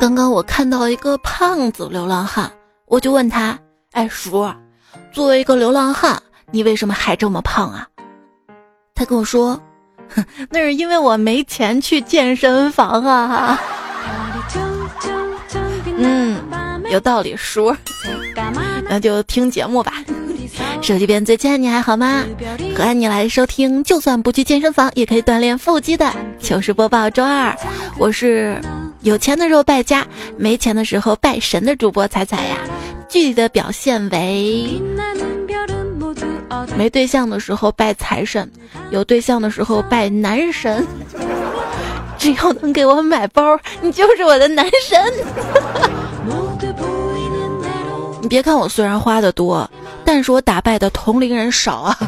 刚刚我看到一个胖子流浪汉，我就问他：“哎，叔，作为一个流浪汉，你为什么还这么胖啊？”他跟我说：“哼，那是因为我没钱去健身房啊。”嗯，有道理，叔。那就听节目吧。手机边最亲爱的你还好吗？欢迎你来收听，就算不去健身房也可以锻炼腹肌的 糗事播报周二。我是有钱的时候败家，没钱的时候拜神的主播彩彩呀。具体的表现为：没对象的时候拜财神，有对象的时候拜男神。只要能给我买包，你就是我的男神。你别看我虽然花的多，但是我打败的同龄人少啊。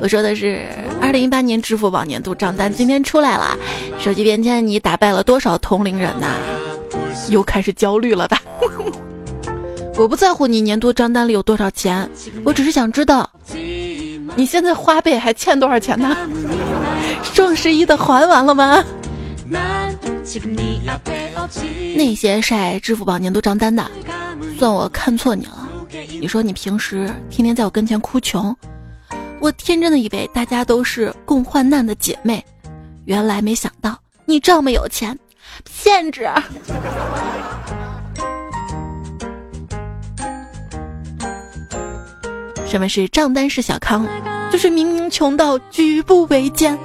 我说的是二零一八年支付宝年度账单今天出来了，手机边签你打败了多少同龄人呐？又开始焦虑了吧？我不在乎你年度账单里有多少钱，我只是想知道你现在花呗还欠多少钱呢？双十一的还完了吗？那些晒支付宝年度账单的，算我看错你了。你说你平时天天在我跟前哭穷，我天真的以为大家都是共患难的姐妹，原来没想到你这么有钱，骗子！什么是账单式小康？就是明明穷到举步维艰。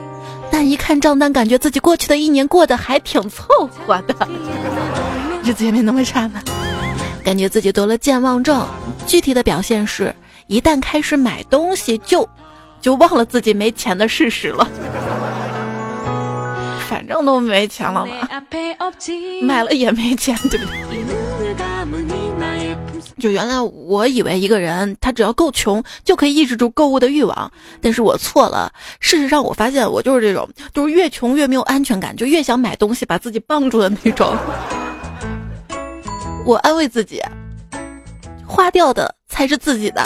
但一看账单，感觉自己过去的一年过得还挺凑合的，日子也没那么差呢。感觉自己得了健忘症，具体的表现是，一旦开始买东西，就就忘了自己没钱的事实了。反正都没钱了嘛，买了也没钱，对不对？就原来我以为一个人他只要够穷就可以抑制住购物的欲望，但是我错了。事实上，我发现我就是这种，就是越穷越没有安全感，就越想买东西把自己绑住的那种。我安慰自己，花掉的才是自己的，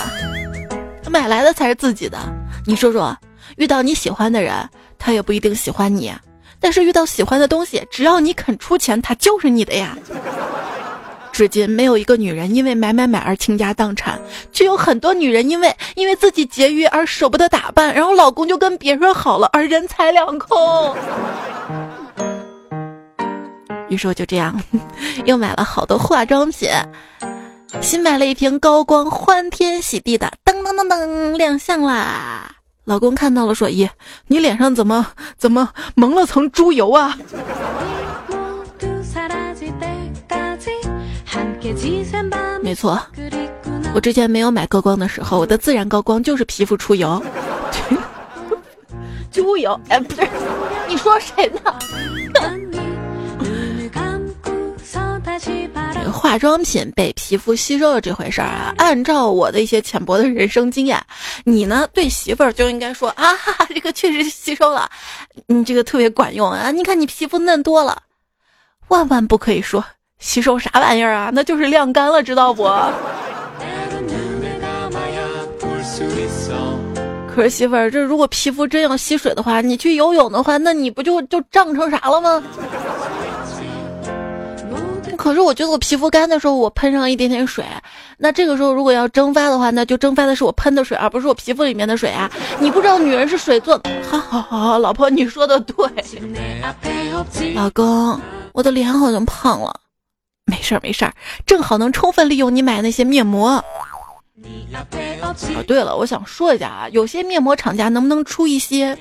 买来的才是自己的。你说说，遇到你喜欢的人，他也不一定喜欢你；但是遇到喜欢的东西，只要你肯出钱，他就是你的呀。至今没有一个女人因为买买买而倾家荡产，却有很多女人因为因为自己节约而舍不得打扮，然后老公就跟别人好了，而人财两空。于是我就这样，又买了好多化妆品，新买了一瓶高光，欢天喜地的噔噔噔噔亮相啦！老公看到了说：“咦，你脸上怎么怎么蒙了层猪油啊？”没错，我之前没有买高光的时候，我的自然高光就是皮肤出油。猪油？哎，不是，你说谁呢？这个化妆品被皮肤吸收了这回事儿啊，按照我的一些浅薄的人生经验，你呢对媳妇儿就应该说啊，这个确实吸收了，你这个特别管用啊，你看你皮肤嫩多了，万万不可以说。吸收啥玩意儿啊？那就是晾干了，知道不？可是媳妇儿，这如果皮肤真要吸水的话，你去游泳的话，那你不就就胀成啥了吗？可是我觉得我皮肤干的时候，我喷上一点点水，那这个时候如果要蒸发的话，那就蒸发的是我喷的水，而不是我皮肤里面的水啊！你不知道女人是水做的？好好好，老婆你说的对。老公，我的脸好像胖了。没事儿没事儿，正好能充分利用你买那些面膜。哦，对了，我想说一下啊，有些面膜厂家能不能出一些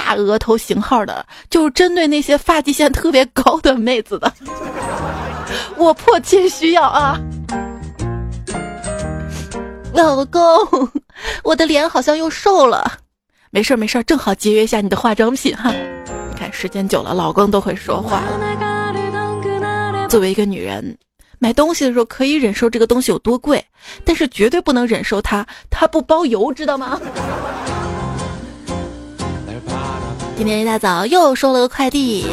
大额头型号的，就是针对那些发际线特别高的妹子的？我迫切需要啊！老公，我的脸好像又瘦了。没事没事，正好节约一下你的化妆品哈。你看时间久了，老公都会说话了。作为一个女人，买东西的时候可以忍受这个东西有多贵，但是绝对不能忍受它它不包邮，知道吗？今天一大早又收了个快递，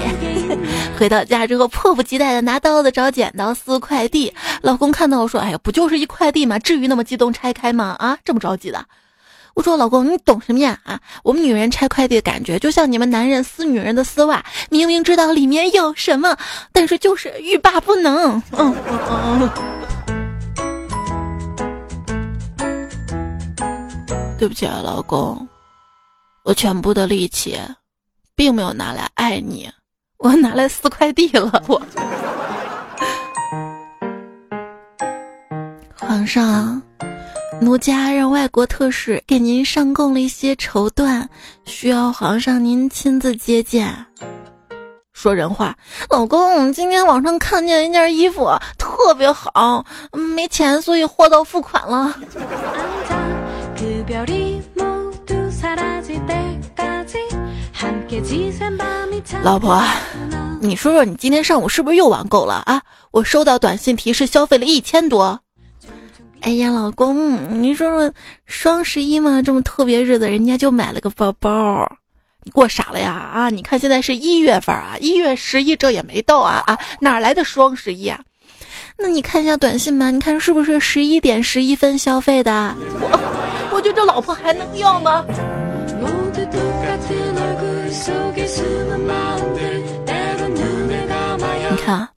回到家之后迫不及待的拿刀子找剪刀撕快递。老公看到我说：“哎呀，不就是一快递吗？至于那么激动拆开吗？啊，这么着急的？”我说老公，你懂什么呀？啊，我们女人拆快递的感觉，就像你们男人撕女人的丝袜，明明知道里面有什么，但是就是欲罢不能。嗯嗯嗯。对不起啊，老公，我全部的力气，并没有拿来爱你，我拿来撕快递了。我，皇上。奴家让外国特使给您上供了一些绸缎，需要皇上您亲自接见。说人话，老公，今天网上看见一件衣服特别好，没钱，所以货到付款了。老婆，你说说，你今天上午是不是又网购了啊？我收到短信提示，消费了一千多。哎呀，老公，你说说双十一嘛，这么特别日子，人家就买了个包包，你过傻了呀？啊，你看现在是一月份啊，一月十一这也没到啊啊，哪来的双十一啊？那你看一下短信吧，你看是不是十一点十一分消费的？我我觉得这老婆还能要吗？看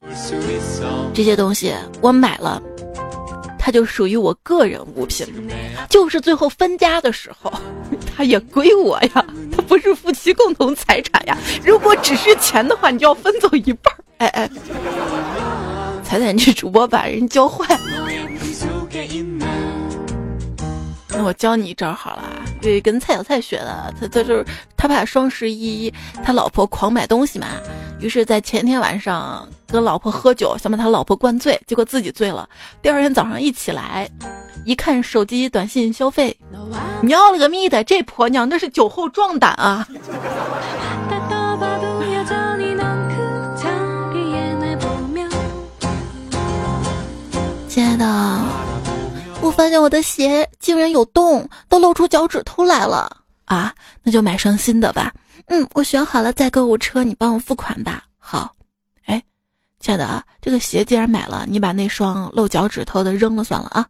这些东西我买了。它就属于我个人物品，就是最后分家的时候，它也归我呀，它不是夫妻共同财产呀。如果只是钱的话，你就要分走一半儿。哎哎，彩彩，你主播把人教坏了。那我教你一招好了，对，跟蔡小蔡学的。他他就是他怕双十一他老婆狂买东西嘛。于是，在前天晚上跟老婆喝酒，想把他老婆灌醉，结果自己醉了。第二天早上一起来，一看手机短信消费，尿了个咪的，这婆娘那是酒后壮胆啊！亲爱的，我发现我的鞋竟然有洞，都露出脚趾头来了啊！那就买双新的吧。嗯，我选好了，在购物车，你帮我付款吧。好，哎，亲爱的啊，这个鞋既然买了，你把那双露脚趾头的扔了算了啊。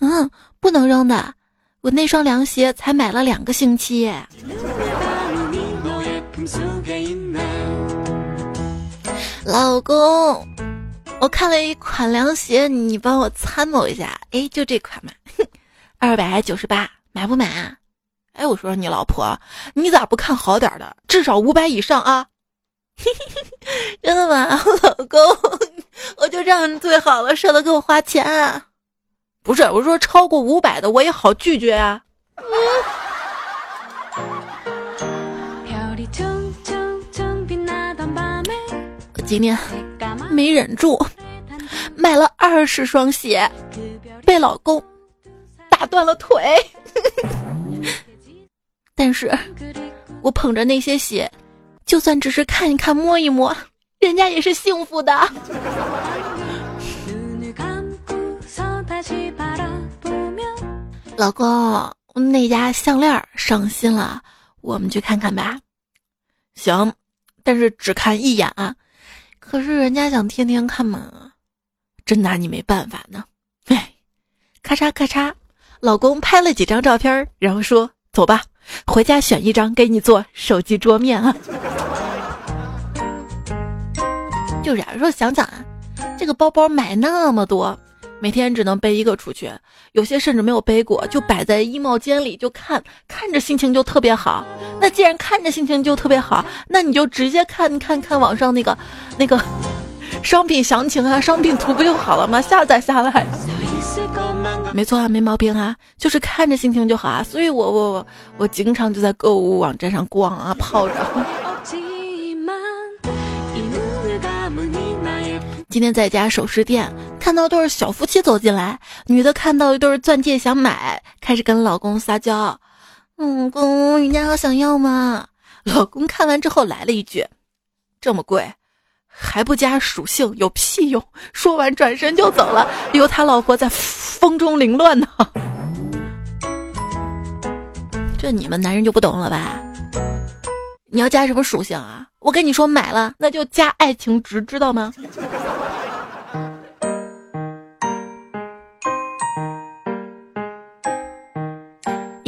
嗯，不能扔的，我那双凉鞋才买了两个星期。老公，我看了一款凉鞋，你帮我参谋一下。哎，就这款嘛，二百九十八，买不买啊？哎，我说你老婆，你咋不看好点的？至少五百以上啊！真的吗，老公？我就这样最好了，舍得给我花钱。不是，我说超过五百的我也好拒绝啊。我今天没忍住，买了二十双鞋，被老公打断了腿。但是，我捧着那些鞋，就算只是看一看、摸一摸，人家也是幸福的。老公，那家项链上新了，我们去看看吧。行，但是只看一眼啊。可是人家想天天看嘛，真拿你没办法呢。哎，咔嚓咔嚓，老公拍了几张照片，然后说：“走吧。”回家选一张给你做手机桌面啊！就是啊，说想想啊，这个包包买那么多，每天只能背一个出去，有些甚至没有背过，就摆在衣帽间里，就看看着心情就特别好。那既然看着心情就特别好，那你就直接看看看网上那个那个 商品详情啊，商品图不就好了吗？下载下来。没错啊，没毛病啊，就是看着心情就好啊，所以我我我我经常就在购物网站上逛啊，泡着。今天在家首饰店看到对小夫妻走进来，女的看到一对钻戒想买，开始跟老公撒娇：“老公，人家好想要吗？”老公看完之后来了一句：“这么贵。”还不加属性有屁用！说完转身就走了，留他老婆在风中凌乱呢。这你们男人就不懂了吧？你要加什么属性啊？我跟你说买了，那就加爱情值，知道吗？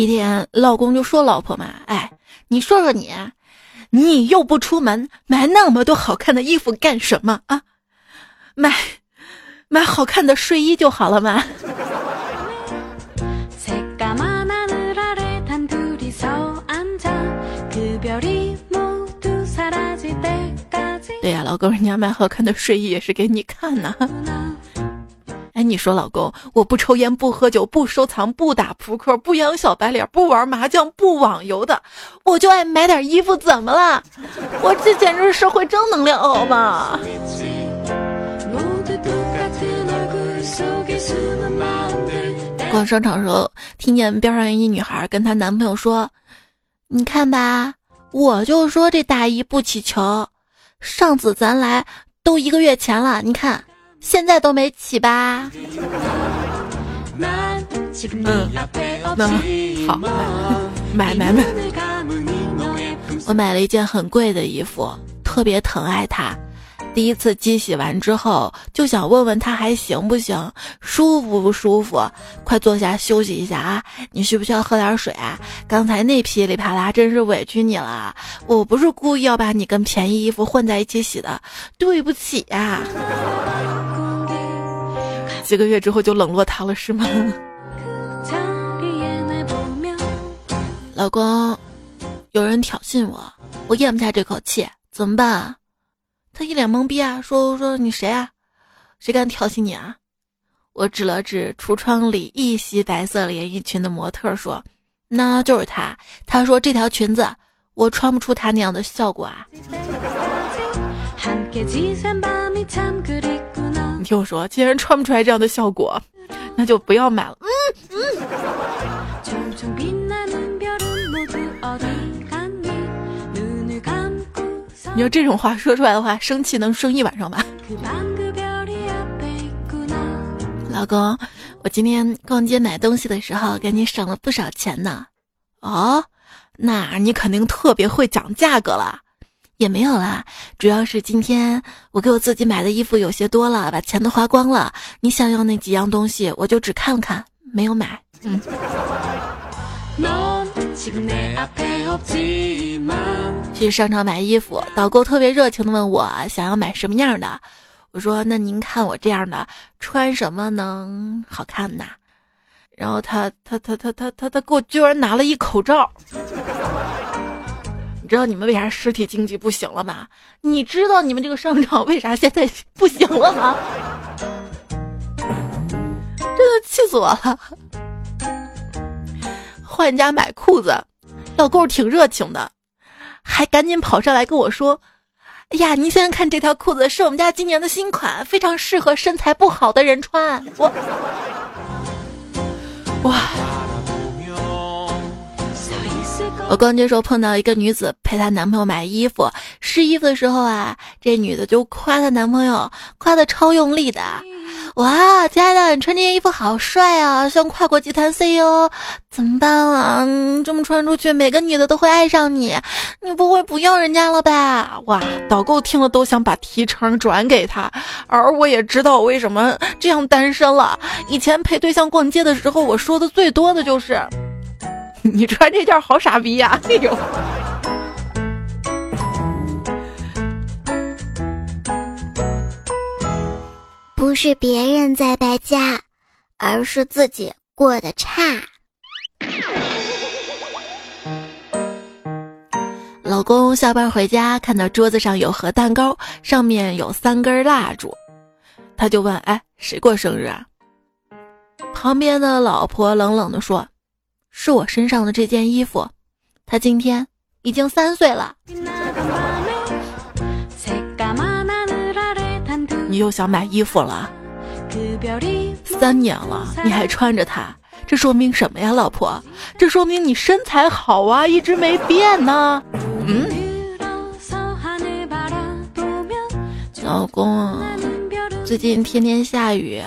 一天，老公就说老婆嘛，哎，你说说你，你又不出门，买那么多好看的衣服干什么啊？买，买好看的睡衣就好了嘛。对呀，老公，人家买好看的睡衣也是给你看呢。哎，你说，老公，我不抽烟，不喝酒，不收藏，不打扑克，不养小白脸，不玩麻将，不网游的，我就爱买点衣服，怎么了？我这简直是社会正能量，好吗？逛商场时候，听见边上一女孩跟她男朋友说：“你看吧，我就说这大衣不起球，上次咱来都一个月前了，你看。”现在都没起吧？嗯，那好，买买买！我买了一件很贵的衣服，特别疼爱它。第一次机洗完之后，就想问问他还行不行，舒服不舒服？快坐下休息一下啊！你需不需要喝点水啊？刚才那噼里啪啦，真是委屈你了。我不是故意要把你跟便宜衣服混在一起洗的，对不起呀。几个月之后就冷落他了是吗？老公，有人挑衅我，我咽不下这口气，怎么办？他一脸懵逼啊，说说你谁啊？谁敢调戏你啊？我指了指橱窗里一袭白色连衣裙的模特，说那就是他。他说这条裙子我穿不出他那样的效果啊。你听我说，既然穿不出来这样的效果，那就不要买了。嗯嗯。你要这种话说出来的话，生气能生一晚上吧？老公，我今天逛街买东西的时候，给你省了不少钱呢。哦，那你肯定特别会讲价格了。也没有啦，主要是今天我给我自己买的衣服有些多了，把钱都花光了。你想要那几样东西，我就只看看，没有买。嗯。去商场买衣服，导购特别热情的问我想要买什么样的，我说那您看我这样的穿什么能好看呢？然后他他他他他他他给我居然拿了一口罩。你知道你们为啥实体经济不行了吗？你知道你们这个商场为啥现在 不行了吗？真的气死我了！换家买裤子，老购挺热情的，还赶紧跑上来跟我说：“哎呀，您先看这条裤子，是我们家今年的新款，非常适合身材不好的人穿。”我，哇！我逛街时候碰到一个女子陪她男朋友买衣服，试衣服的时候啊，这女的就夸她男朋友，夸的超用力的。哇，亲爱的，你穿这件衣服好帅啊，像跨国集团 CEO。怎么办啊？这么穿出去，每个女的都会爱上你，你不会不要人家了吧？哇，导购听了都想把提成转给他，而我也知道为什么这样单身了。以前陪对象逛街的时候，我说的最多的就是。你穿这件好傻逼呀！哎呦，不是别人在败家，而是自己过得差。老公下班回家，看到桌子上有盒蛋糕，上面有三根蜡烛，他就问：“哎，谁过生日啊？”旁边的老婆冷冷的说。是我身上的这件衣服，他今天已经三岁了。你又想买衣服了？三年了，你还穿着它，这说明什么呀，老婆？这说明你身材好啊，一直没变呢。嗯，老公，最近天天下雨，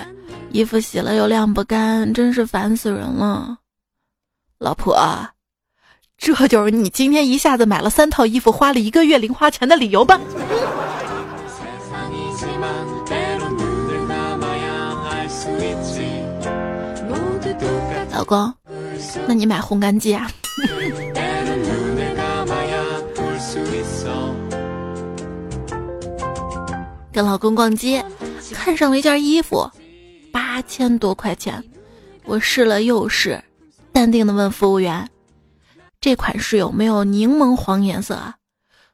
衣服洗了又晾不干，真是烦死人了。老婆，这就是你今天一下子买了三套衣服，花了一个月零花钱的理由吧？老公，那你买烘干机啊？跟老公逛街，看上了一件衣服，八千多块钱。我试了又试，淡定的问服务员：“这款式有没有柠檬黄颜色啊？”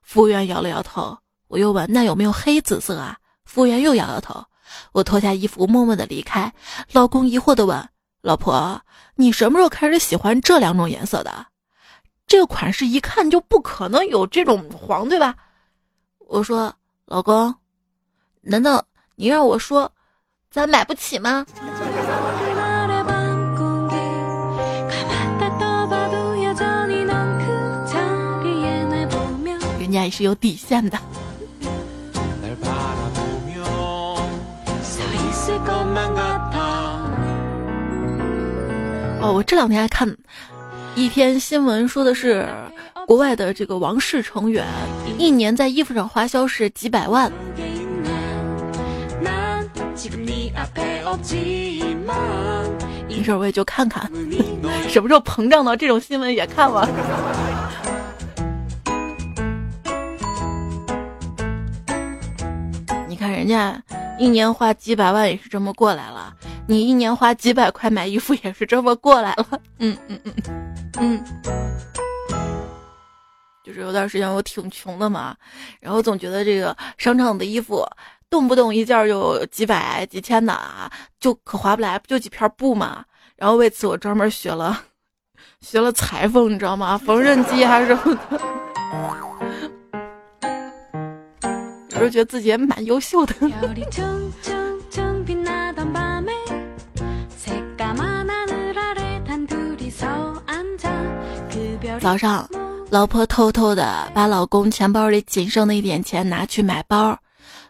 服务员摇了摇头。我又问：“那有没有黑紫色啊？”服务员又摇摇头。我脱下衣服，默默的离开。老公疑惑的问：“老婆，你什么时候开始喜欢这两种颜色的？这个款式一看就不可能有这种黄，对吧？”我说：“老公。”难道你让我说，咱买不起吗？人家也是有底线的。哦，我这两天还看一篇新闻，说的是国外的这个王室成员一年在衣服上花销是几百万。没事，我也就看看，什么时候膨胀到这种新闻也看了。你看人家一年花几百万也是这么过来了，你一年花几百块买衣服也是这么过来了。嗯嗯嗯嗯，就是有段时间我挺穷的嘛，然后总觉得这个商场的衣服。动不动一件就几百几千的啊，就可划不来，不就几片布嘛。然后为此我专门学了，学了裁缝，你知道吗？缝纫机还是什么的。有时候觉得自己也蛮优秀的。早上，老婆偷偷的把老公钱包里仅剩的一点钱拿去买包。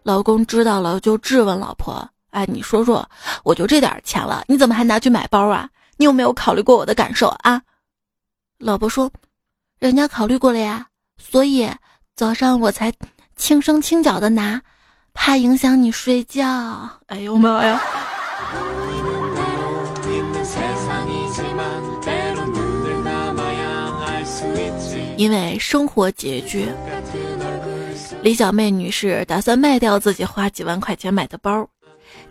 老公知道了就质问老婆：“哎，你说说，我就这点钱了，你怎么还拿去买包啊？你有没有考虑过我的感受啊？”老婆说：“人家考虑过了呀，所以早上我才轻声轻脚的拿，怕影响你睡觉。”哎呦妈呀！因为生活拮据。李小妹女士打算卖掉自己花几万块钱买的包，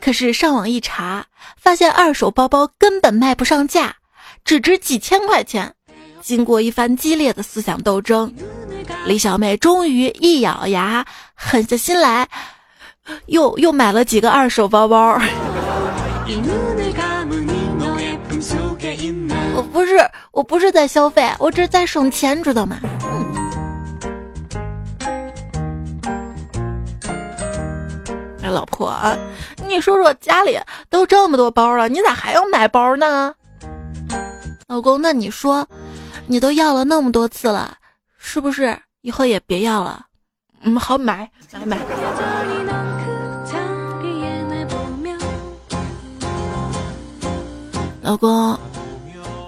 可是上网一查，发现二手包包根本卖不上价，只值几千块钱。经过一番激烈的思想斗争，李小妹终于一咬牙，狠下心来，又又买了几个二手包包。我不是，我不是在消费，我这是在省钱，知道吗？哎老婆，你说说家里都这么多包了，你咋还要买包呢？老公，那你说，你都要了那么多次了，是不是以后也别要了？嗯，好买买买。老公，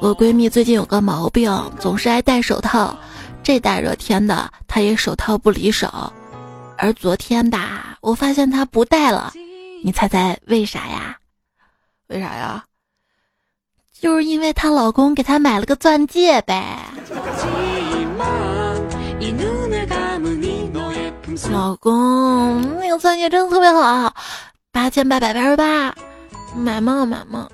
我闺蜜最近有个毛病，总是爱戴手套，这大热天的，她也手套不离手。而昨天吧，我发现她不戴了，你猜猜为啥呀？为啥呀？就是因为她老公给她买了个钻戒呗。老公，那个钻戒真的特别好，八千八百八十八，买吗？买吗？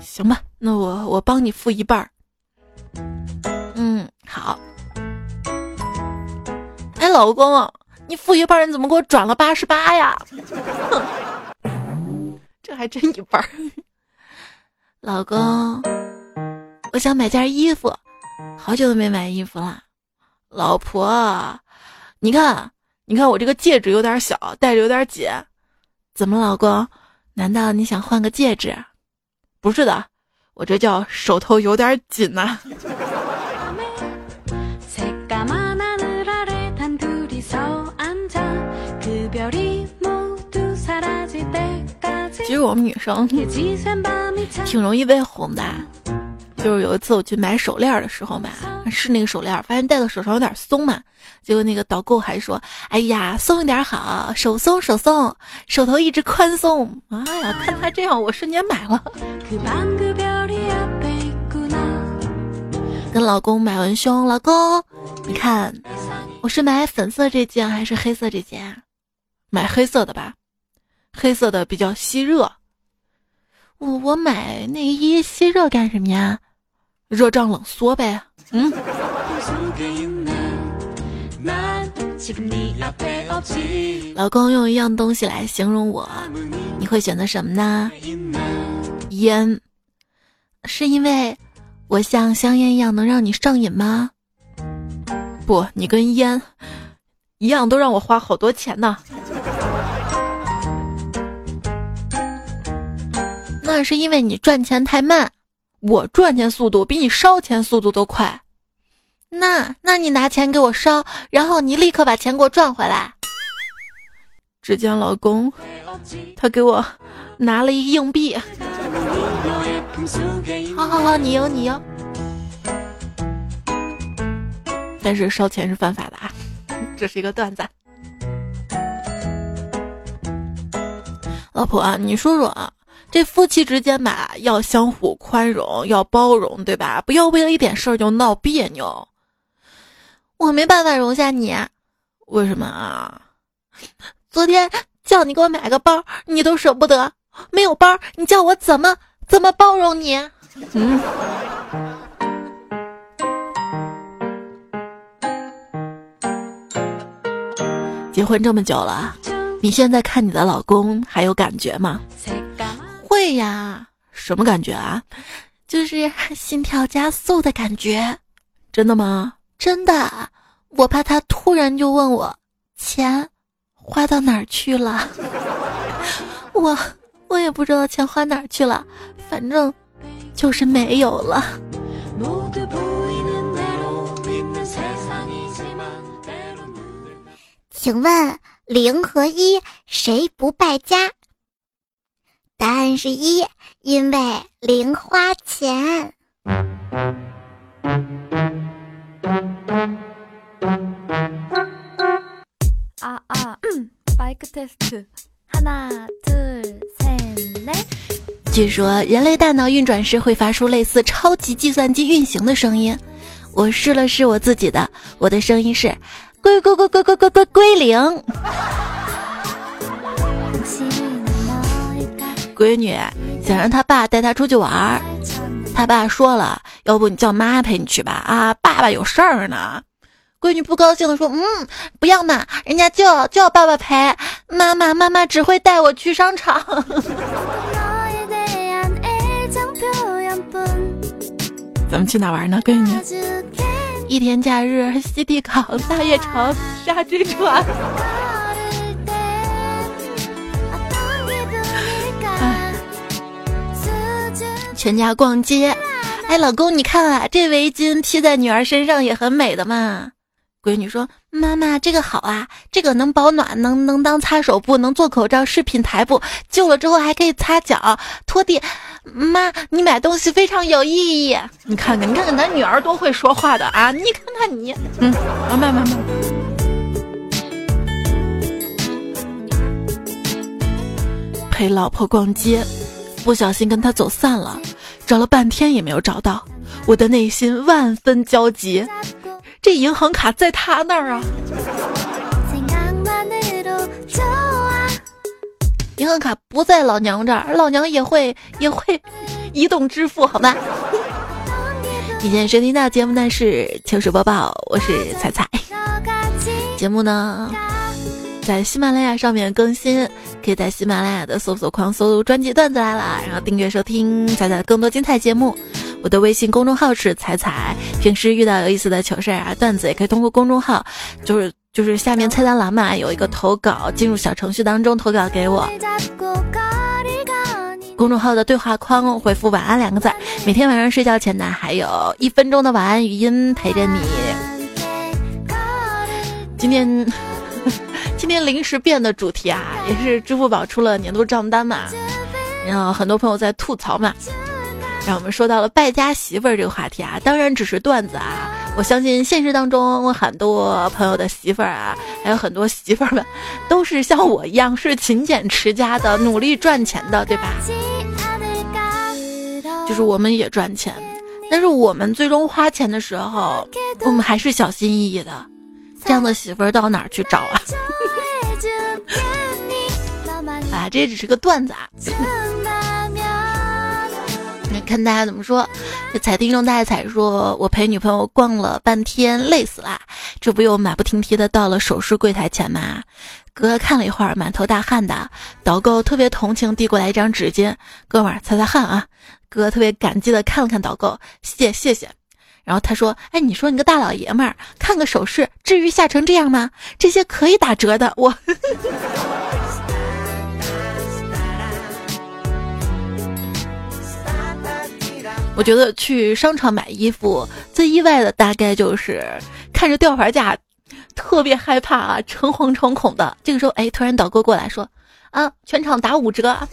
行吧，那我我帮你付一半儿。嗯，好。哎，老公。你付一半，你怎么给我转了八十八呀？这还真一半。老公，我想买件衣服，好久都没买衣服了。老婆，你看，你看我这个戒指有点小，戴着有点紧，怎么，老公？难道你想换个戒指？不是的，我这叫手头有点紧呐。其实我们女生挺容易被哄的，就是有一次我去买手链的时候嘛，试那个手链，发现戴到手上有点松嘛，结果那个导购还说：“哎呀，松一点好，手松手松，手头一直宽松。”哎呀，看他这样，我瞬间买了。跟老公买文胸，老公，你看，我是买粉色这件还是黑色这件？买黑色的吧，黑色的比较吸热。我我买内衣吸热干什么呀？热胀冷缩呗。嗯。老公用一样东西来形容我，你会选择什么呢？烟，是因为我像香烟一样能让你上瘾吗？不，你跟烟 一样，都让我花好多钱呢。那是因为你赚钱太慢，我赚钱速度比你烧钱速度都快。那，那你拿钱给我烧，然后你立刻把钱给我赚回来。只见老公，他给我拿了一硬币。好好好，你赢你赢。但是烧钱是犯法的啊，这是一个段子。老婆啊，你说说啊，这夫妻之间吧，要相互宽容，要包容，对吧？不要为了一点事儿就闹别扭。我没办法容下你，为什么啊？昨天叫你给我买个包，你都舍不得。没有包，你叫我怎么怎么包容你？嗯。结婚这么久了，你现在看你的老公还有感觉吗？会呀，什么感觉啊？就是心跳加速的感觉。真的吗？真的，我怕他突然就问我钱花到哪儿去了，我我也不知道钱花哪儿去了，反正就是没有了。请问零和一谁不败家？答案是一，因为零花钱。据说人类大脑运转时会发出类似超级计算机运行的声音。我试了试我自己的，我的声音是归归归归归归归归零。闺女想让他爸带她出去玩儿，他爸说了，要不你叫妈陪你去吧。啊，爸爸有事儿呢。闺女不高兴的说：“嗯，不要嘛，人家就要就要爸爸陪。妈妈妈妈只会带我去商场。咱们去哪玩呢？闺女，一天假日，西堤港、大悦城、沙之船。全家逛街。哎，老公，你看啊，这围巾披在女儿身上也很美的嘛。”闺女说：“妈妈，这个好啊，这个能保暖，能能当擦手布，能做口罩、饰品台布，旧了之后还可以擦脚、拖地。妈，你买东西非常有意义。你看看，你看看，咱女儿多会说话的啊！你看看你，嗯，慢慢慢慢。陪老婆逛街，不小心跟她走散了，找了半天也没有找到，我的内心万分焦急。”这银行卡在他那儿啊！银行卡不在老娘这儿，老娘也会也会移动支付，好吗？今天收听到节目呢是糗事播报，我是彩彩。节目呢在喜马拉雅上面更新，可以在喜马拉雅的搜索框搜专辑段子来了，然后订阅收听彩彩更多精彩节目。我的微信公众号是彩彩，平时遇到有意思的糗事儿啊、段子，也可以通过公众号，就是就是下面菜单栏嘛，有一个投稿，进入小程序当中投稿给我。公众号的对话框回复“晚安”两个字，每天晚上睡觉前呢，还有一分钟的晚安语音陪着你。今天 今天临时变的主题啊，也是支付宝出了年度账单嘛，然后很多朋友在吐槽嘛。让我们说到了败家媳妇儿这个话题啊，当然只是段子啊。我相信现实当中很多朋友的媳妇儿啊，还有很多媳妇儿们，都是像我一样是勤俭持家的，努力赚钱的，对吧？就是我们也赚钱，但是我们最终花钱的时候，我们还是小心翼翼的。这样的媳妇儿到哪儿去找啊？啊，这只是个段子啊。看大家怎么说？这彩听众大彩说：“我陪女朋友逛了半天，累死啦！这不又马不停蹄的到了首饰柜台前吗？”哥看了一会儿，满头大汗的导购特别同情，递过来一张纸巾：“哥们儿，擦擦汗啊。”哥特别感激的看了看导购，谢谢谢。然后他说：“哎，你说你个大老爷们儿，看个首饰，至于吓成这样吗？这些可以打折的。”我。我觉得去商场买衣服最意外的大概就是看着吊牌价，特别害怕啊，诚惶诚恐的。这个时候，哎，突然导购过来说：“啊，全场打五折。”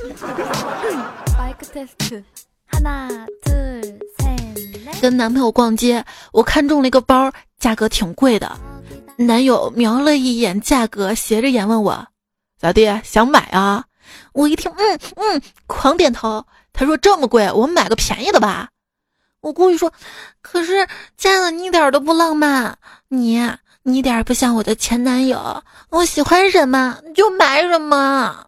跟男朋友逛街，我看中了一个包，价格挺贵的。男友瞄了一眼价格，斜着眼问我：“咋地，想买啊？”我一听，嗯嗯，狂点头。他说：“这么贵，我们买个便宜的吧。”我故意说：“可是，亲爱的，你一点都不浪漫，你你一点不像我的前男友。我喜欢什么就买什么。”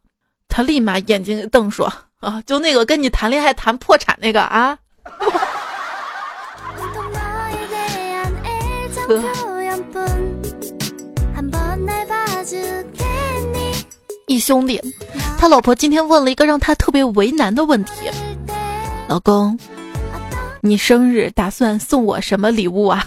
他立马眼睛瞪说：“啊，就那个跟你谈恋爱谈破产那个啊！” 一兄弟，他老婆今天问了一个让他特别为难的问题：“老公。”你生日打算送我什么礼物啊？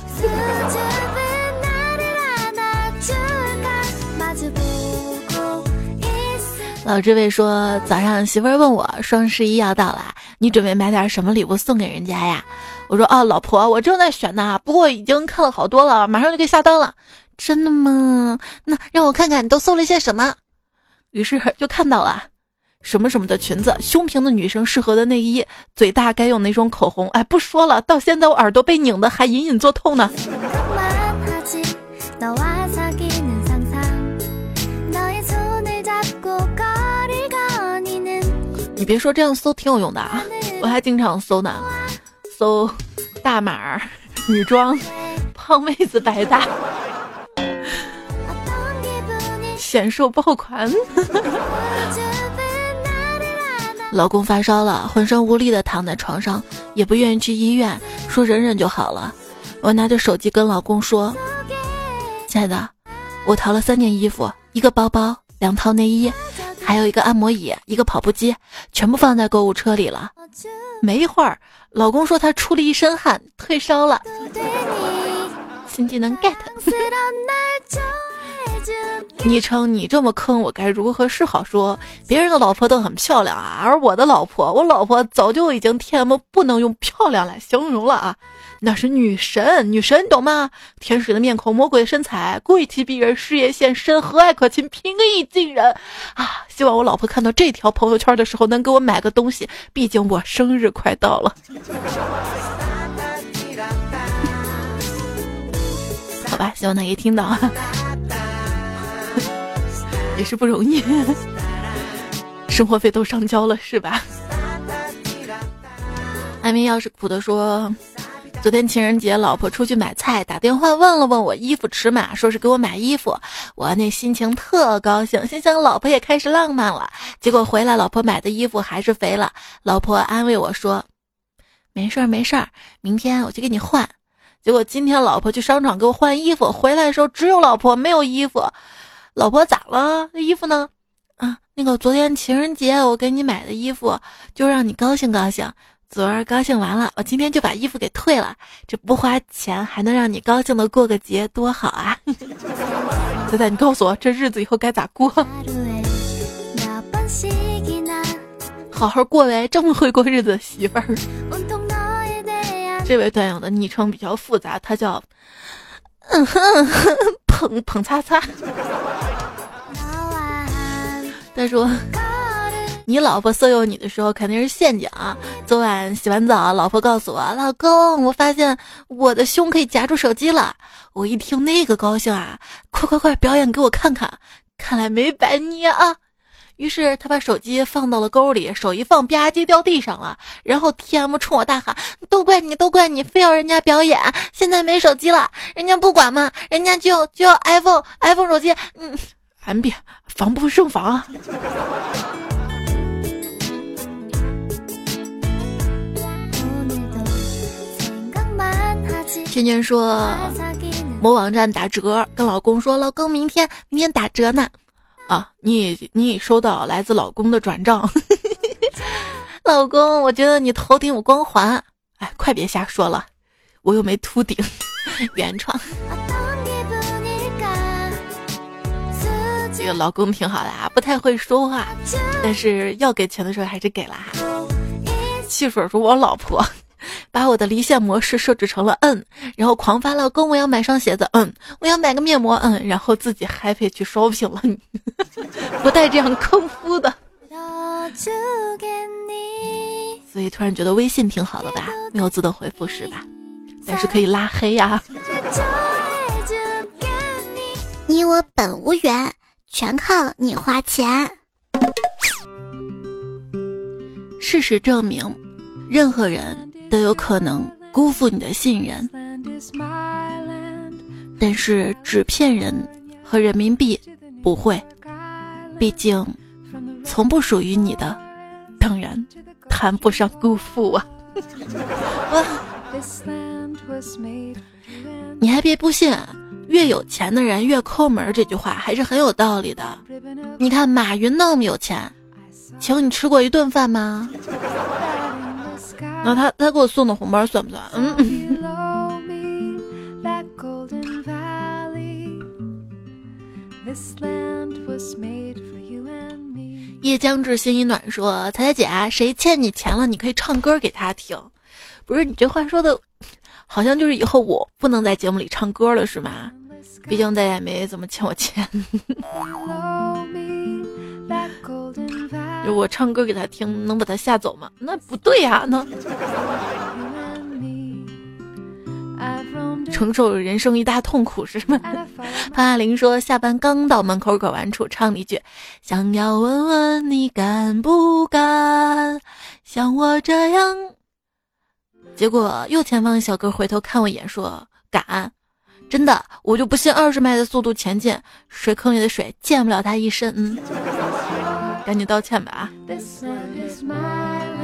老这位说，早上媳妇儿问我双十一要到了，你准备买点什么礼物送给人家呀？我说啊，老婆，我正在选呢，不过已经看了好多了，马上就可以下单了。真的吗？那让我看看你都搜了些什么。于是就看到了。什么什么的裙子，胸平的女生适合的内衣，嘴大该用哪种口红？哎，不说了，到现在我耳朵被拧的还隐隐作痛呢。你别说，这样搜挺有用的啊，我还经常搜呢，搜大码女装，胖妹子白搭，显瘦爆款。老公发烧了，浑身无力的躺在床上，也不愿意去医院，说忍忍就好了。我拿着手机跟老公说：“亲爱的，我淘了三件衣服，一个包包，两套内衣，还有一个按摩椅，一个跑步机，全部放在购物车里了。”没一会儿，老公说他出了一身汗，退烧了。新技能 get。昵称你这么坑我该如何是好？说别人的老婆都很漂亮啊，而我的老婆，我老婆早就已经天么不能用漂亮来形容了啊，那是女神，女神懂吗？天使的面孔，魔鬼的身材，贵气逼人，事业线深，和蔼可亲，平易近人啊！希望我老婆看到这条朋友圈的时候能给我买个东西，毕竟我生日快到了。好吧，希望他也听到。也是不容易，生活费都上交了是吧？安眠药是苦的说，昨天情人节，老婆出去买菜，打电话问了问我衣服尺码，说是给我买衣服，我那心情特高兴，心想老婆也开始浪漫了。结果回来，老婆买的衣服还是肥了。老婆安慰我说：“没事儿没事儿，明天我就给你换。”结果今天老婆去商场给我换衣服，回来的时候只有老婆没有衣服。老婆咋了？那衣服呢？啊，那个昨天情人节我给你买的衣服，就让你高兴高兴。昨儿高兴完了，我今天就把衣服给退了。这不花钱还能让你高兴的过个节，多好啊！仔仔，你告诉我这日子以后该咋过？好好过呗，这么会过日子的媳妇儿。这位段友的昵称比较复杂，他叫嗯哼哼 捧捧擦擦。他说：“ 你老婆色诱你的时候肯定是陷阱啊！昨晚洗完澡，老婆告诉我，老公，我发现我的胸可以夹住手机了。我一听那个高兴啊，快快快，表演给我看看！看来没白捏啊！于是他把手机放到了沟里，手一放吧唧掉地上了。然后 T M 冲我大喊：“都怪你，都怪你，非要人家表演！现在没手机了，人家不管吗？人家就就要 iPhone iPhone 手机。”嗯，M B 防不胜防啊。圈圈说，某网站打折，跟老公说：“老公，明天明天打折呢。”啊，你你已收到来自老公的转账。老公，我觉得你头顶有光环。哎，快别瞎说了，我又没秃顶，原创。这个老公挺好的啊，不太会说话，但是要给钱的时候还是给了哈。汽水说：“我老婆。”把我的离线模式设置成了嗯，然后狂发老公我要买双鞋子，嗯，我要买个面膜，嗯，然后自己 happy 去 shopping 了，不带这样坑夫的。所以突然觉得微信挺好的吧，没有自动回复是吧？但是可以拉黑呀。你我本无缘，全靠你花钱。事实证明，任何人。都有可能辜负你的信任，但是纸片人和人民币不会，毕竟从不属于你的，当然谈不上辜负啊！你还别不信，越有钱的人越抠门，这句话还是很有道理的。你看马云那么有钱，请你吃过一顿饭吗？那他他给我送的红包算不算？嗯。夜将至，心已暖。说彩彩姐，谁欠你钱了，你可以唱歌给他听。不是你这话说的，好像就是以后我不能在节目里唱歌了，是吗？毕竟大家也没怎么欠我钱。就我唱歌给他听，能把他吓走吗？那不对呀，那 承受人生一大痛苦是吗？潘爱玲说，下班刚到门口拐弯处，唱了一句：“想要问问你敢不敢像我这样。”结果右前方的小哥回头看我一眼，说：“敢，真的，我就不信二十迈的速度前进，水坑里的水溅不了他一身。”嗯。赶紧道歉吧啊！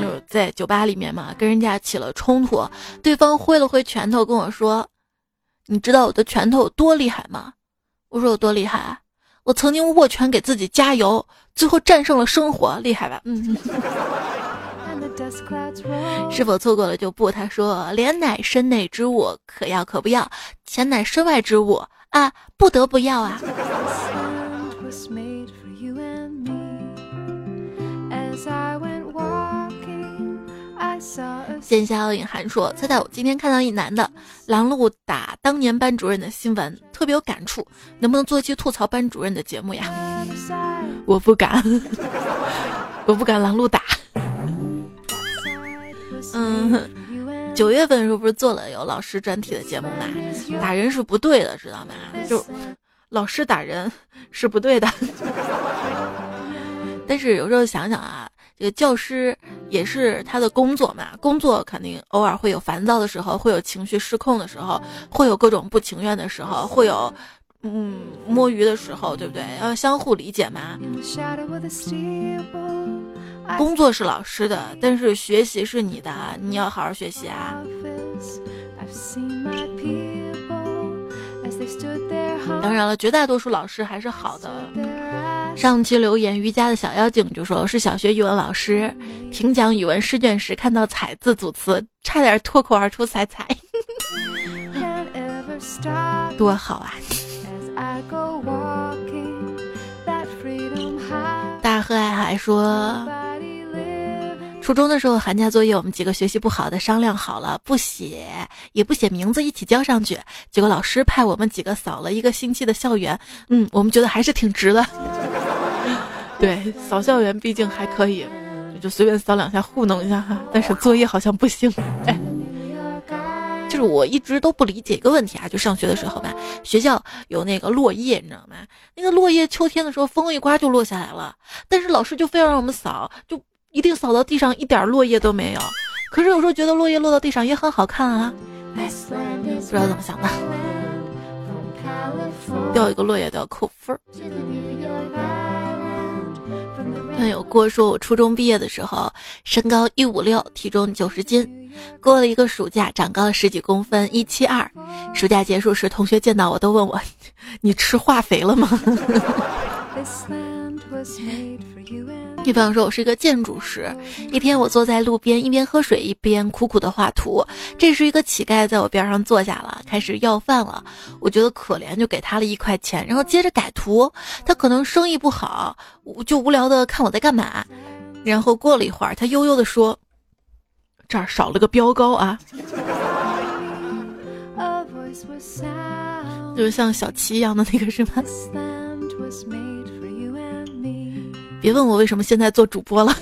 就在酒吧里面嘛，跟人家起了冲突，对方挥了挥拳头跟我说：“你知道我的拳头有多厉害吗？”我说：“有多厉害？我曾经握拳给自己加油，最后战胜了生活，厉害吧？”嗯。是否错过了就不？他说：“脸乃身内之物，可要可不要；钱乃身外之物啊，不得不要啊。”线下隐含说：“猜猜我今天看到一男的拦路打当年班主任的新闻，特别有感触。能不能做一期吐槽班主任的节目呀？”我不敢，我不敢拦路打。嗯，九月份的时候不是做了有老师专题的节目嘛？打人是不对的，知道吗？就老师打人是不对的。但是有时候想想啊。这个教师也是他的工作嘛，工作肯定偶尔会有烦躁的时候，会有情绪失控的时候，会有各种不情愿的时候，会有嗯摸鱼的时候，对不对？要相互理解嘛。工作是老师的，但是学习是你的，你要好好学习啊。当然了，绝大多数老师还是好的。上期留言，瑜伽的小妖精就说是小学语文老师评讲语文试卷时看到“彩”字组词，差点脱口而出“彩彩”，多好啊！大河爱海说。初中的时候，寒假作业我们几个学习不好的商量好了，不写也不写名字，一起交上去。结果老师派我们几个扫了一个星期的校园，嗯，我们觉得还是挺值的。对，扫校园毕竟还可以，就随便扫两下糊弄一下哈。但是作业好像不行，哎，就我一直都不理解一个问题啊，就上学的时候吧，学校有那个落叶，你知道吗？那个落叶秋天的时候风一刮就落下来了，但是老师就非要让我们扫，就一定扫到地上一点落叶都没有。可是有时候觉得落叶落到地上也很好看啊，不知道怎么想的，掉一个落叶都要扣分儿。朋友郭说：“我初中毕业的时候，身高一五六，体重九十斤。过了一个暑假，长高了十几公分，一七二。暑假结束时，同学见到我都问我：你吃化肥了吗？” 比方说，我是一个建筑师。一天，我坐在路边，一边喝水，一边苦苦的画图。这时，一个乞丐在我边上坐下了，开始要饭了。我觉得可怜，就给他了一块钱，然后接着改图。他可能生意不好，我就无聊的看我在干嘛。然后过了一会儿，他悠悠的说：“这儿少了个标高啊。”就是像小七一样的那个是吗？别问我为什么现在做主播了。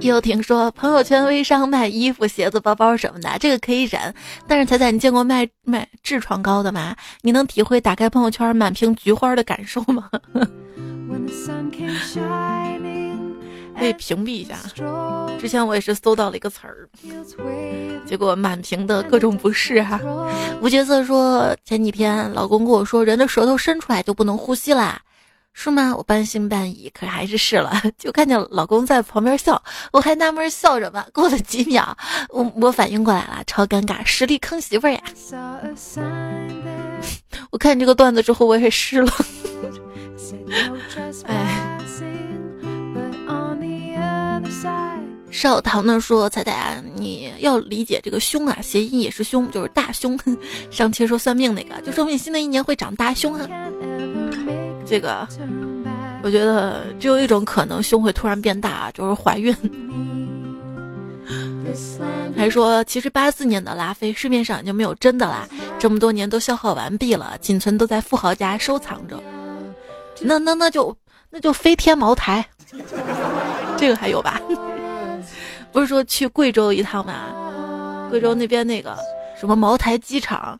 又听说朋友圈微商卖衣服、鞋子、包包什么的，这个可以忍。但是彩彩，你见过卖卖痔疮膏的吗？你能体会打开朋友圈满屏菊花的感受吗？可以屏蔽一下。之前我也是搜到了一个词儿，结果满屏的各种不适哈。吴角色说前几天老公跟我说，人的舌头伸出来就不能呼吸啦，是吗？我半信半疑，可是还是试了。就看见老公在旁边笑，我还纳闷笑什么。过了几秒，我我反应过来了，超尴尬，实力坑媳妇儿呀。我看这个段子之后，我也湿了。哎。少糖呢说：“彩彩，你要理解这个凶啊，谐音也是凶，就是大胸。上期说算命那个，就说明新的一年会长大胸啊。这个，我觉得只有一种可能，胸会突然变大，就是怀孕。还说，其实八四年的拉菲市面上已经没有真的啦，这么多年都消耗完毕了，仅存都在富豪家收藏着。那那那就那就飞天茅台，这个还有吧？” 不是说去贵州一趟吗？贵州那边那个什么茅台机场，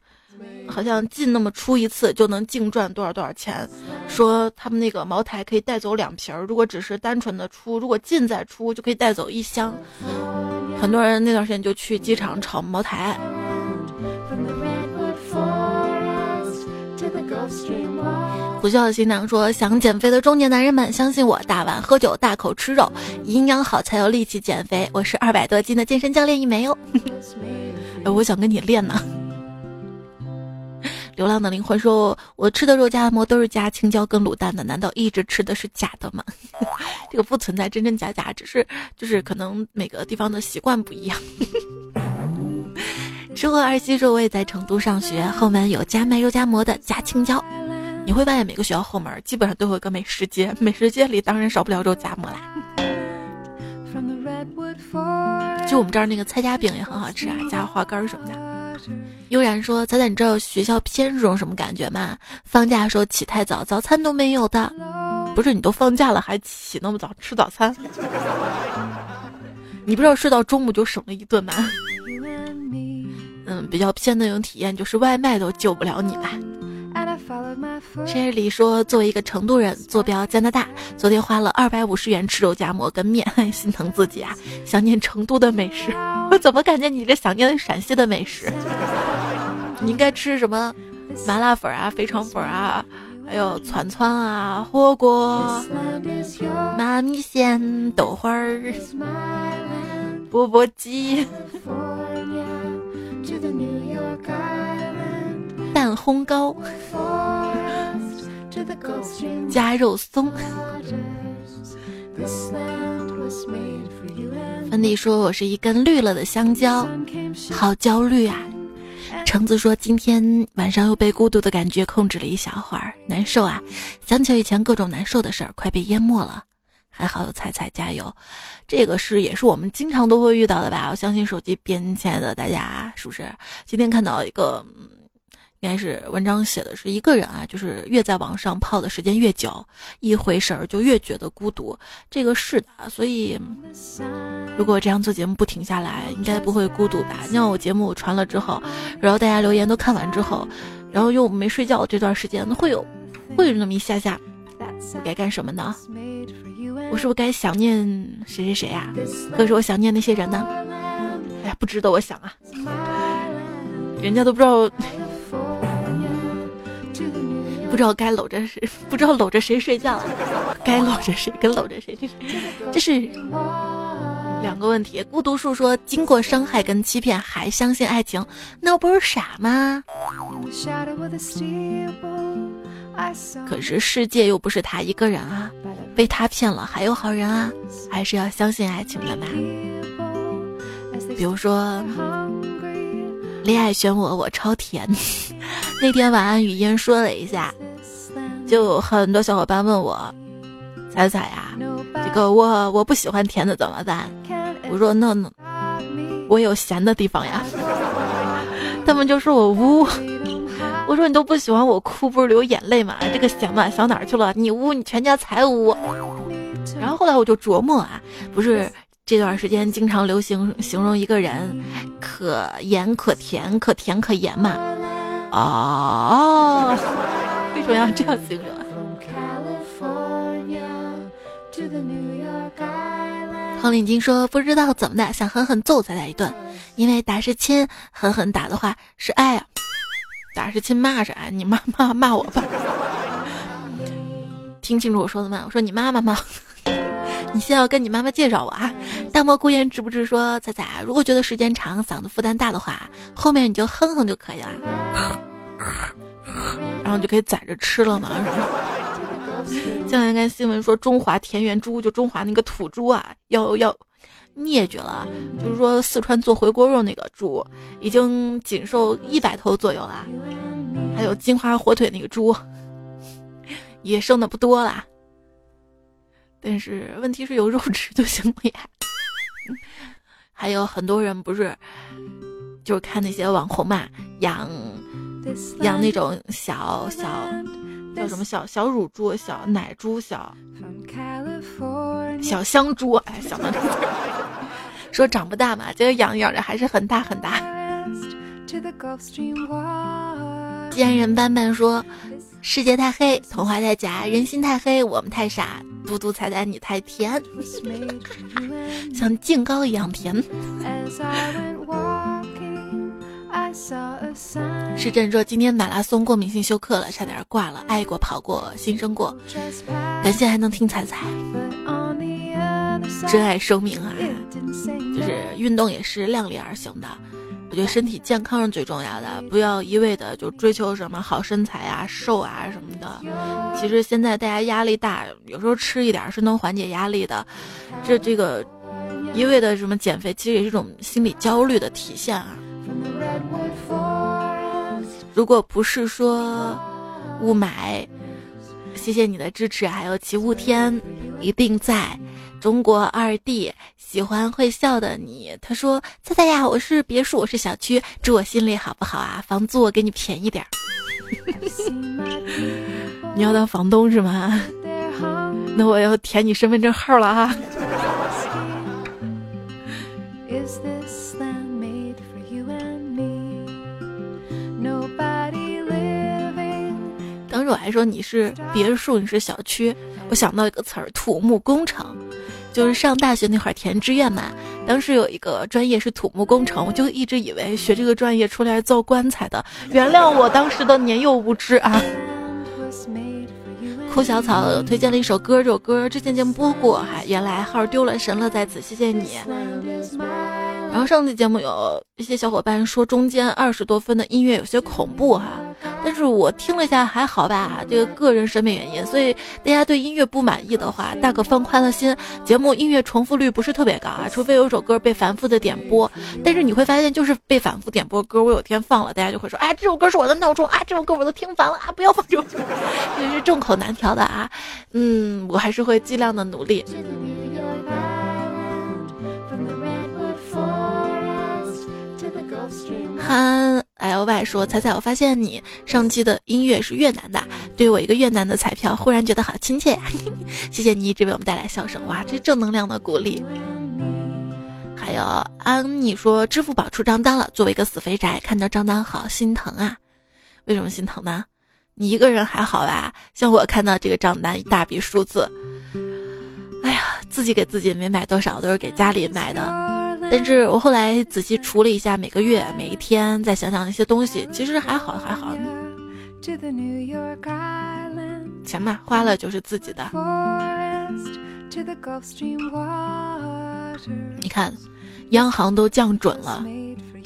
好像进那么出一次就能净赚多少多少钱。说他们那个茅台可以带走两瓶，如果只是单纯的出，如果进再出就可以带走一箱。很多人那段时间就去机场炒茅台。不笑的新娘说：“想减肥的中年男人们，相信我，大碗喝酒，大口吃肉，营养好才有力气减肥。我是二百多斤的健身教练一枚哦。哎，我想跟你练呢。”流浪的灵魂说：“我吃的肉夹馍都是加青椒跟卤蛋的，难道一直吃的是假的吗？这个不存在真真假假，只是就是可能每个地方的习惯不一样。”吃货二七说：“我也在成都上学，后门有加卖肉夹馍的，加青椒。”你会发现每个学校后门基本上都有一个美食街，美食街里当然少不了肉夹馍啦。就我们这儿那个菜夹饼也很好吃啊，加花干什么的。悠然说：“彩彩，你知道学校偏是种什么感觉吗？放假的时候起太早，早餐都没有的。不是你都放假了还起那么早吃早餐？你不知道睡到中午就省了一顿吗？嗯，比较偏那种体验就是外卖都救不了你吧。”这里说，作为一个成都人，坐标加拿大，昨天花了二百五十元吃肉夹馍跟面，心疼自己啊！想念成都的美食，我怎么感觉你这想念陕西的美食？你应该吃什么麻辣粉啊、肥肠粉啊，还有串串啊、火锅、麻米线、豆花儿、钵钵鸡。烘糕，加肉松。芬迪说：“我是一根绿了的香蕉，好焦虑啊。”橙子说：“今天晚上又被孤独的感觉控制了一小会儿，难受啊！想起以前各种难受的事儿，快被淹没了。还好有彩彩加油，这个是也是我们经常都会遇到的吧？我相信手机边亲爱的大家是不是？今天看到一个。”应该是文章写的是一个人啊，就是越在网上泡的时间越久，一回神儿就越觉得孤独。这个是的，所以如果这样做节目不停下来，应该不会孤独吧？你像我节目传了之后，然后大家留言都看完之后，然后又没睡觉这段时间，会有会有那么一下下，我该干什么呢？我是不是该想念谁谁谁呀？可是我想念那些人呢？哎呀，不值得我想啊！人家都不知道，不知道该搂着谁，不知道搂着谁睡觉，该搂着谁跟搂着谁，这 是这是两个问题。孤独树说，经过伤害跟欺骗还相信爱情，那不是傻吗？可是世界又不是他一个人啊，被他骗了还有好人啊，还是要相信爱情的嘛。比如说，恋爱选我，我超甜。那天晚安语音说了一下，就很多小伙伴问我，彩彩呀，这个我我不喜欢甜的怎么办？我说那那我有咸的地方呀。他们就说我污。我说你都不喜欢我哭，不是流眼泪吗？这个咸嘛，想哪儿去了？你污，你全家才污。然后后来我就琢磨啊，不是这段时间经常流行形容一个人可盐可甜，可甜可盐嘛？哦，为什么要这样形容？黄领巾说不知道怎么的，想狠狠揍咱俩一顿，因为打是亲，狠狠打的话是爱啊。打是亲骂是爱，你骂骂骂我吧。听清楚我说的吗？我说你妈妈吗？你先要跟你妈妈介绍我啊。大漠孤烟直不直说彩彩，如果觉得时间长嗓子负担大的话，后面你就哼哼就可以了，然后就可以宰着吃了嘛。前两天新闻说中华田园猪，就中华那个土猪啊，要要。灭绝了，就是说四川做回锅肉那个猪，已经仅剩一百头左右了。还有金华火腿那个猪，也剩的不多了。但是问题是有肉吃就行了呀。还有很多人不是，就是看那些网红嘛，养养那种小小叫什么小小乳猪、小奶猪、小小香猪，哎，想到这个。说长不大嘛，结果养着养着还是很大很大。奸人斑斑说：“世界太黑，童话太假，人心太黑，我们太傻。嘟嘟彩彩你太甜，像净糕一样甜。”是真说今天马拉松过敏性休克了，差点挂了。爱过跑过新生过，感谢还能听彩彩。珍爱生命啊，就是运动也是量力而行的。我觉得身体健康是最重要的，不要一味的就追求什么好身材啊、瘦啊什么的。其实现在大家压力大，有时候吃一点是能缓解压力的。这这个一味的什么减肥，其实也是一种心理焦虑的体现啊。如果不是说雾霾，谢谢你的支持，还有齐雾天一定在。中国二弟喜欢会笑的你，他说：“猜猜呀，我是别墅，我是小区，住我心里好不好啊？房租我给你便宜点儿。你要当房东是吗？那我要填你身份证号了啊。”当时我还说你是别墅，你是小区，我想到一个词儿：土木工程。就是上大学那会儿填志愿嘛，当时有一个专业是土木工程，我就一直以为学这个专业出来造棺材的。原谅我当时的年幼无知啊！哭小草推荐了一首歌，这首歌之前节目播过，还原来号丢了，神了在此，谢谢你。然后上次节目有一些小伙伴说中间二十多分的音乐有些恐怖哈。是我听了一下还好吧，这个个人审美原因，所以大家对音乐不满意的话，大可放宽了心。节目音乐重复率不是特别高啊，除非有首歌被反复的点播。但是你会发现，就是被反复点播歌，我有天放了，大家就会说，哎，这首歌是我的闹钟啊，这首歌我都听烦了啊，不要放这首歌，这是众口难调的啊。嗯，我还是会尽量的努力。韩 L Y 说：“彩彩，我发现你上期的音乐是越南的，对我一个越南的彩票，忽然觉得好亲切呀！谢谢你一直为我们带来笑声，哇，这正能量的鼓励。”还有安妮说：“支付宝出账单了，作为一个死肥宅，看到账单好心疼啊！为什么心疼呢？你一个人还好吧？像我看到这个账单一大笔数字，哎呀，自己给自己没买多少，都是给家里买的。”但是我后来仔细除了一下每个月每一天，再想想那些东西，其实还好还好。钱嘛，花了就是自己的。你看，央行都降准了，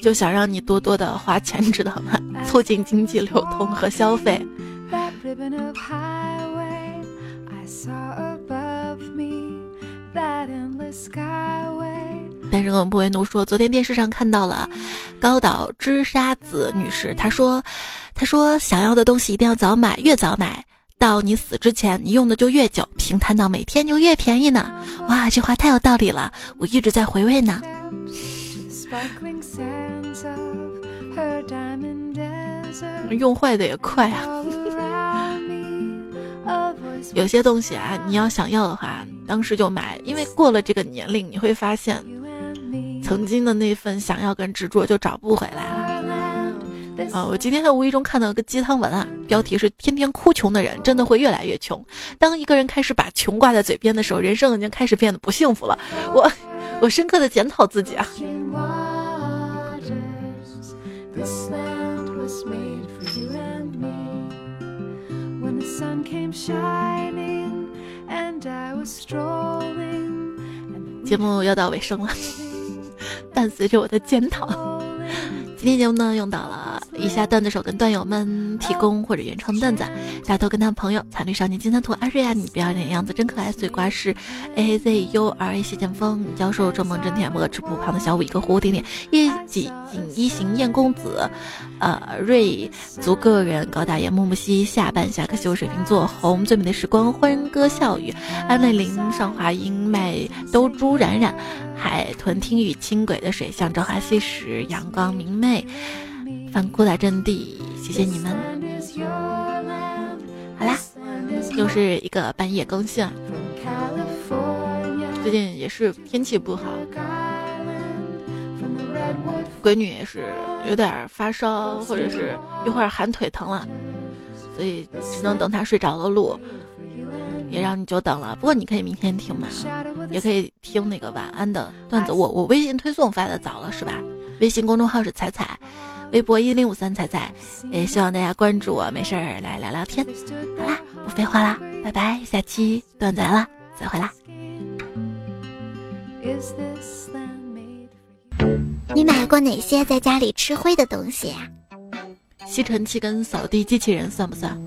就想让你多多的花钱，知道吗？促进经济流通和消费。单身狗不为奴说，昨天电视上看到了高岛知沙子女士，她说：“她说想要的东西一定要早买，越早买到你死之前，你用的就越久，平摊到每天就越便宜呢。”哇，这话太有道理了，我一直在回味呢。用坏的也快啊！有些东西啊，你要想要的话，当时就买，因为过了这个年龄，你会发现。曾经的那份想要跟执着就找不回来了啊！我今天还无意中看到一个鸡汤文啊，标题是“天天哭穷的人真的会越来越穷”。当一个人开始把穷挂在嘴边的时候，人生已经开始变得不幸福了。我，我深刻的检讨自己啊。节目要到尾声了。伴随着我的检讨，今天节目呢用到了以下段子手跟段友们提供或者原创段子，大头跟他朋友残绿少年金三图阿瑞啊，你表演的样子真可爱。碎瓜是 A A Z U R A 谢剑锋，教授正梦真甜，不吃不胖的小五一个蝴蝶点，一几锦一行燕公子，呃瑞足个人高大爷木木西下半下课修水瓶座红最美的时光欢歌笑语安内林上华英麦兜朱冉冉。海豚听雨，轻轨的水象朝花夕拾，阳光明媚，翻过来阵地，谢谢你们。好啦，又是一个半夜更新。最近也是天气不好，闺女也是有点发烧，或者是一会儿喊腿疼了，所以只能等她睡着了录。也让你久等了，不过你可以明天听嘛，也可以听那个晚安的段子。我我微信推送发的早了是吧？微信公众号是彩彩，微博一零五三彩彩，也希望大家关注我，没事儿来聊聊天。好啦，不废话啦，拜拜，下期段子来了，再会啦。你买过哪些在家里吃灰的东西？吸尘器跟扫地机器人算不算.